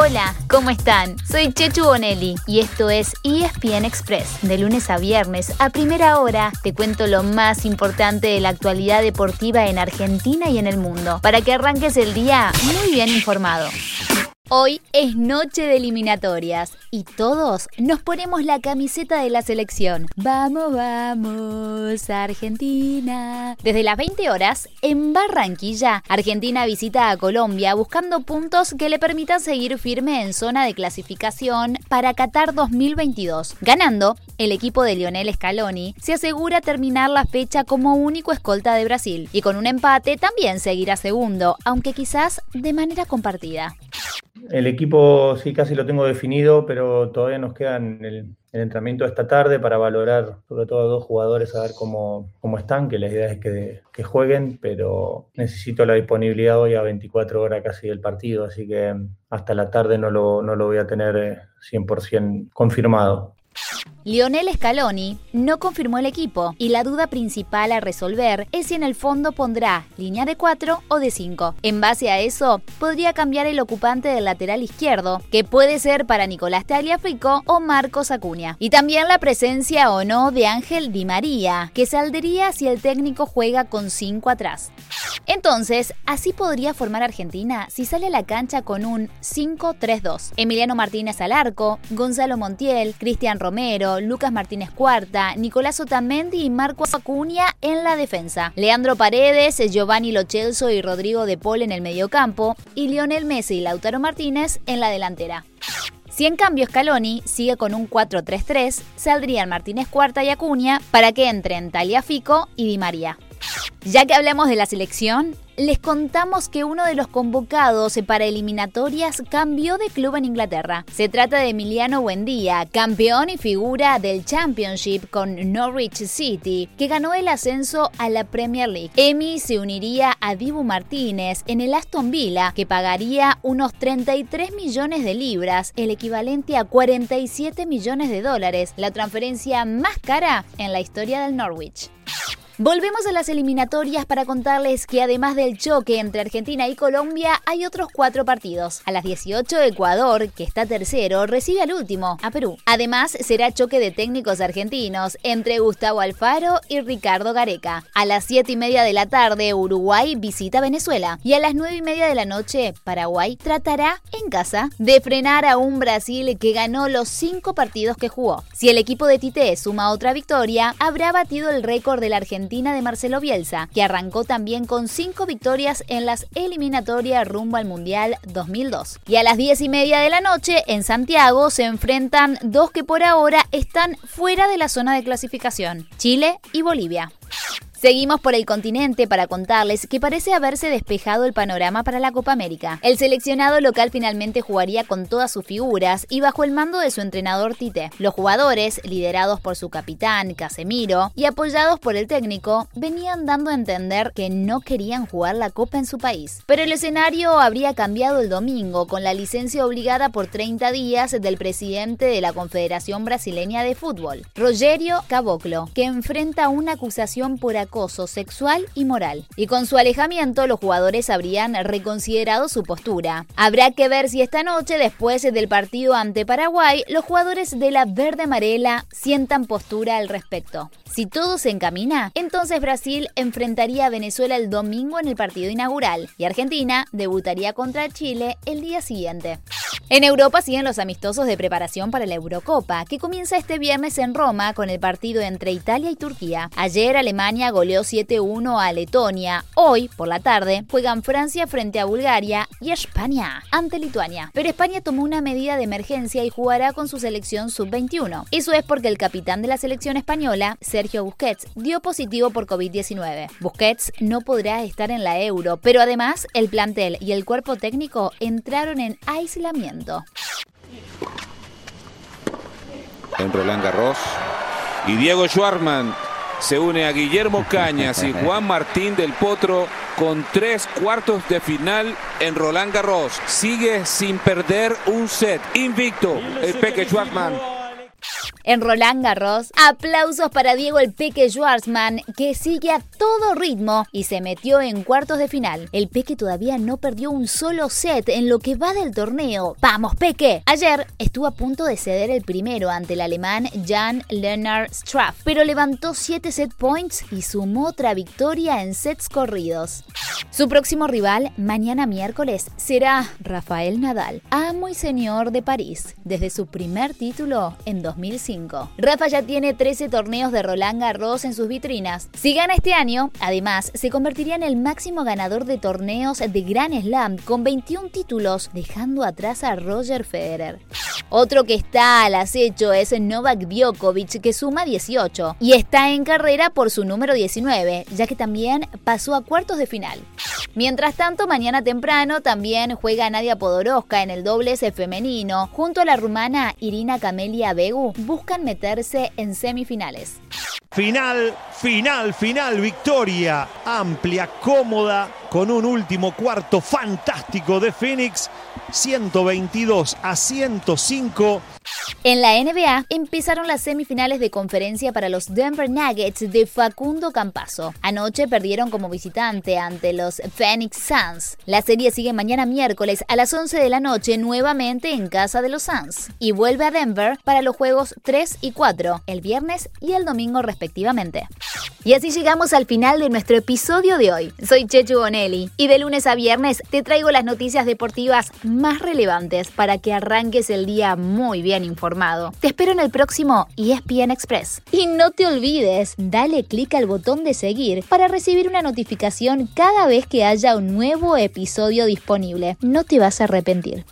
Hola, ¿cómo están? Soy Chechu Bonelli y esto es ESPN Express. De lunes a viernes, a primera hora, te cuento lo más importante de la actualidad deportiva en Argentina y en el mundo, para que arranques el día muy bien informado. Hoy es noche de eliminatorias y todos nos ponemos la camiseta de la selección. Vamos, vamos, Argentina. Desde las 20 horas, en Barranquilla, Argentina visita a Colombia buscando puntos que le permitan seguir firme en zona de clasificación para Qatar 2022. Ganando, el equipo de Lionel Scaloni se asegura terminar la fecha como único escolta de Brasil y con un empate también seguirá segundo, aunque quizás de manera compartida. El equipo sí casi lo tengo definido, pero todavía nos queda el, el entrenamiento de esta tarde para valorar sobre todo a dos jugadores, a ver cómo, cómo están, que la idea es que, que, jueguen, pero necesito la disponibilidad hoy a 24 horas casi del partido, así que hasta la tarde no lo, no lo voy a tener 100% eh, confirmado. Lionel Scaloni no confirmó el equipo y la duda principal a resolver es si en el fondo pondrá línea de 4 o de 5. En base a eso, podría cambiar el ocupante del lateral izquierdo, que puede ser para Nicolás Tagliafico o Marcos Acuña. Y también la presencia o no de Ángel Di María, que saldría si el técnico juega con 5 atrás. Entonces, así podría formar Argentina si sale a la cancha con un 5-3-2. Emiliano Martínez al arco, Gonzalo Montiel, Cristian Romero, Lucas Martínez Cuarta, Nicolás Otamendi y Marco Acuña en la defensa. Leandro Paredes, Giovanni Lochelso y Rodrigo De Paul en el mediocampo y Lionel Messi y Lautaro Martínez en la delantera. Si en cambio Scaloni sigue con un 4-3-3, saldrían Martínez Cuarta y Acuña para que entren Taliafico y Di María. Ya que hablamos de la selección, les contamos que uno de los convocados para eliminatorias cambió de club en Inglaterra. Se trata de Emiliano Buendía, campeón y figura del Championship con Norwich City, que ganó el ascenso a la Premier League. Emi se uniría a Dibu Martínez en el Aston Villa, que pagaría unos 33 millones de libras, el equivalente a 47 millones de dólares, la transferencia más cara en la historia del Norwich. Volvemos a las eliminatorias para contarles que además del choque entre Argentina y Colombia, hay otros cuatro partidos. A las 18, Ecuador, que está tercero, recibe al último, a Perú. Además, será choque de técnicos argentinos entre Gustavo Alfaro y Ricardo Gareca. A las 7 y media de la tarde, Uruguay visita Venezuela. Y a las 9 y media de la noche, Paraguay tratará en casa de frenar a un Brasil que ganó los cinco partidos que jugó. Si el equipo de Tite suma otra victoria, habrá batido el récord de la De Marcelo Bielsa, que arrancó también con cinco victorias en las eliminatorias rumbo al Mundial 2002. Y a las 10 y media de la noche, en Santiago, se enfrentan dos que por ahora están fuera de la zona de clasificación, Chile y Bolivia. Seguimos por el continente para contarles que parece haberse despejado el panorama para la Copa América. El seleccionado local finalmente jugaría con todas sus figuras y bajo el mando de su entrenador Tite. Los jugadores, liderados por su capitán Casemiro y apoyados por el técnico, venían dando a entender que no querían jugar la Copa en su país. Pero el escenario habría cambiado el domingo con la licencia obligada por 30 días del presidente de la Confederación Brasileña de Fútbol, Rogerio Caboclo, que enfrenta una acusación por acoso sexual y moral. Y con su alejamiento los jugadores habrían reconsiderado su postura. Habrá que ver si esta noche, después del partido ante Paraguay, los jugadores de la verde amarela sientan postura al respecto. Si todo se encamina, entonces Brasil enfrentaría a Venezuela el domingo en el partido inaugural y Argentina debutaría contra Chile el día siguiente. En Europa siguen los amistosos de preparación para la Eurocopa, que comienza este viernes en Roma con el partido entre Italia y Turquía. Ayer Alemania goleó 7-1 a Letonia. Hoy, por la tarde, juegan Francia frente a Bulgaria y España ante Lituania. Pero España tomó una medida de emergencia y jugará con su selección sub-21. Eso es porque el capitán de la selección española, Sergio Busquets, dio positivo por COVID-19. Busquets no podrá estar en la Euro, pero además el plantel y el cuerpo técnico entraron en aislamiento. En Roland Garros. Y Diego Schwarman se une a Guillermo Cañas y Juan Martín del Potro con tres cuartos de final en Roland Garros. Sigue sin perder un set. Invicto el Peque Schwartzman. En Roland Garros, aplausos para Diego el Peque Schwartzman, que sigue a todo ritmo y se metió en cuartos de final. El Peque todavía no perdió un solo set en lo que va del torneo. ¡Vamos, Peque! Ayer estuvo a punto de ceder el primero ante el alemán Jan Lennart Straff, pero levantó 7 set points y sumó otra victoria en sets corridos. Su próximo rival, mañana miércoles, será Rafael Nadal, amo y señor de París, desde su primer título en 2005. Rafa ya tiene 13 torneos de Roland Garros en sus vitrinas. Si gana este año, además, se convertiría en el máximo ganador de torneos de Grand Slam con 21 títulos, dejando atrás a Roger Federer. Otro que está al acecho es Novak Djokovic, que suma 18 y está en carrera por su número 19, ya que también pasó a cuartos de final. Mientras tanto, mañana temprano también juega Nadia Podoroska en el dobles femenino. Junto a la rumana Irina Camelia Begu, buscan meterse en semifinales. Final, final, final, victoria amplia, cómoda, con un último cuarto fantástico de Phoenix, 122 a 105. En la NBA empezaron las semifinales de conferencia para los Denver Nuggets de Facundo Campaso. Anoche perdieron como visitante ante los Phoenix Suns. La serie sigue mañana miércoles a las 11 de la noche nuevamente en casa de los Suns y vuelve a Denver para los juegos 3 y 4 el viernes y el domingo respectivamente. Y así llegamos al final de nuestro episodio de hoy. Soy Chechu Bonelli y de lunes a viernes te traigo las noticias deportivas más relevantes para que arranques el día muy bien Te espero en el próximo ESPN Express. Y no te olvides, dale clic al botón de seguir para recibir una notificación cada vez que haya un nuevo episodio disponible. No te vas a arrepentir.